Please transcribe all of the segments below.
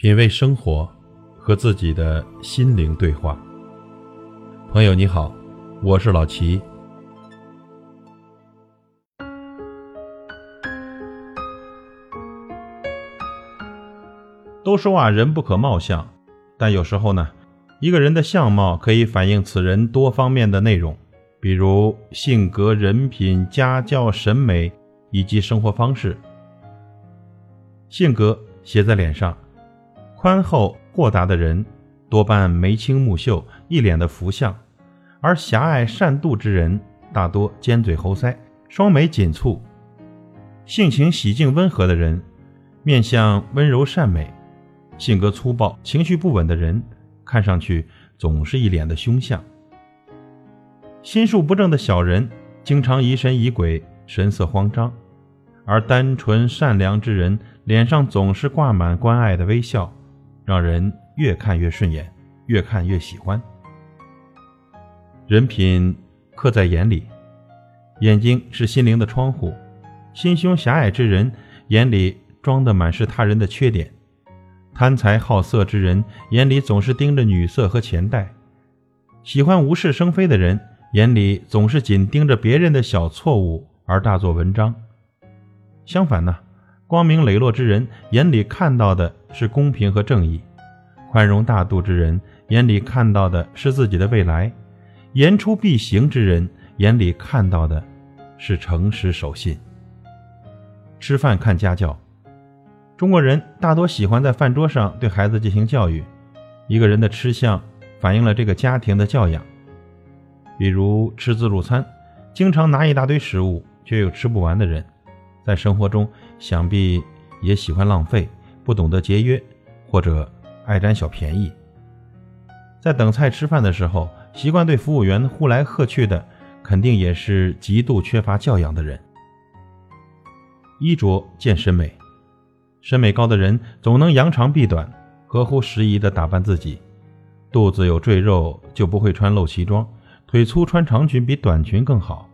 品味生活，和自己的心灵对话。朋友你好，我是老齐。都说啊，人不可貌相，但有时候呢，一个人的相貌可以反映此人多方面的内容，比如性格、人品、家教、审美以及生活方式。性格写在脸上。宽厚豁达的人多半眉清目秀，一脸的福相；而狭隘善妒之人大多尖嘴猴腮，双眉紧蹙。性情喜静温和的人，面相温柔善美；性格粗暴、情绪不稳的人，看上去总是一脸的凶相。心术不正的小人，经常疑神疑鬼，神色慌张；而单纯善良之人，脸上总是挂满关爱的微笑。让人越看越顺眼，越看越喜欢。人品刻在眼里，眼睛是心灵的窗户。心胸狭隘之人眼里装的满是他人的缺点，贪财好色之人眼里总是盯着女色和钱袋，喜欢无事生非的人眼里总是紧盯着别人的小错误而大做文章。相反呢？光明磊落之人眼里看到的是公平和正义，宽容大度之人眼里看到的是自己的未来，言出必行之人眼里看到的是诚实守信。吃饭看家教，中国人大多喜欢在饭桌上对孩子进行教育。一个人的吃相反映了这个家庭的教养。比如吃自助餐，经常拿一大堆食物却又吃不完的人。在生活中，想必也喜欢浪费，不懂得节约，或者爱占小便宜。在等菜吃饭的时候，习惯对服务员呼来喝去的，肯定也是极度缺乏教养的人。衣着见审美，审美高的人总能扬长避短，合乎时宜地打扮自己。肚子有赘肉就不会穿露脐装，腿粗穿长裙比短裙更好。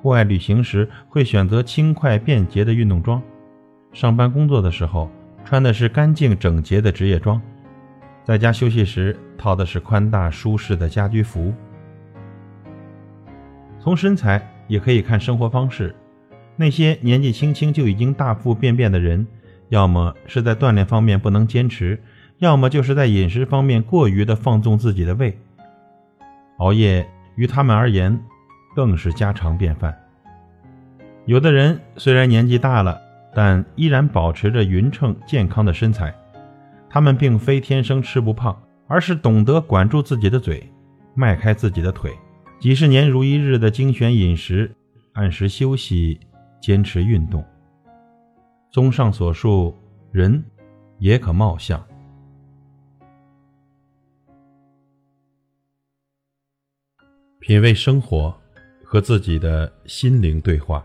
户外旅行时会选择轻快便捷的运动装，上班工作的时候穿的是干净整洁的职业装，在家休息时套的是宽大舒适的家居服。从身材也可以看生活方式，那些年纪轻轻就已经大腹便便的人，要么是在锻炼方面不能坚持，要么就是在饮食方面过于的放纵自己的胃。熬夜于他们而言。更是家常便饭。有的人虽然年纪大了，但依然保持着匀称健康的身材。他们并非天生吃不胖，而是懂得管住自己的嘴，迈开自己的腿，几十年如一日的精选饮食，按时休息，坚持运动。综上所述，人也可貌相。品味生活。和自己的心灵对话。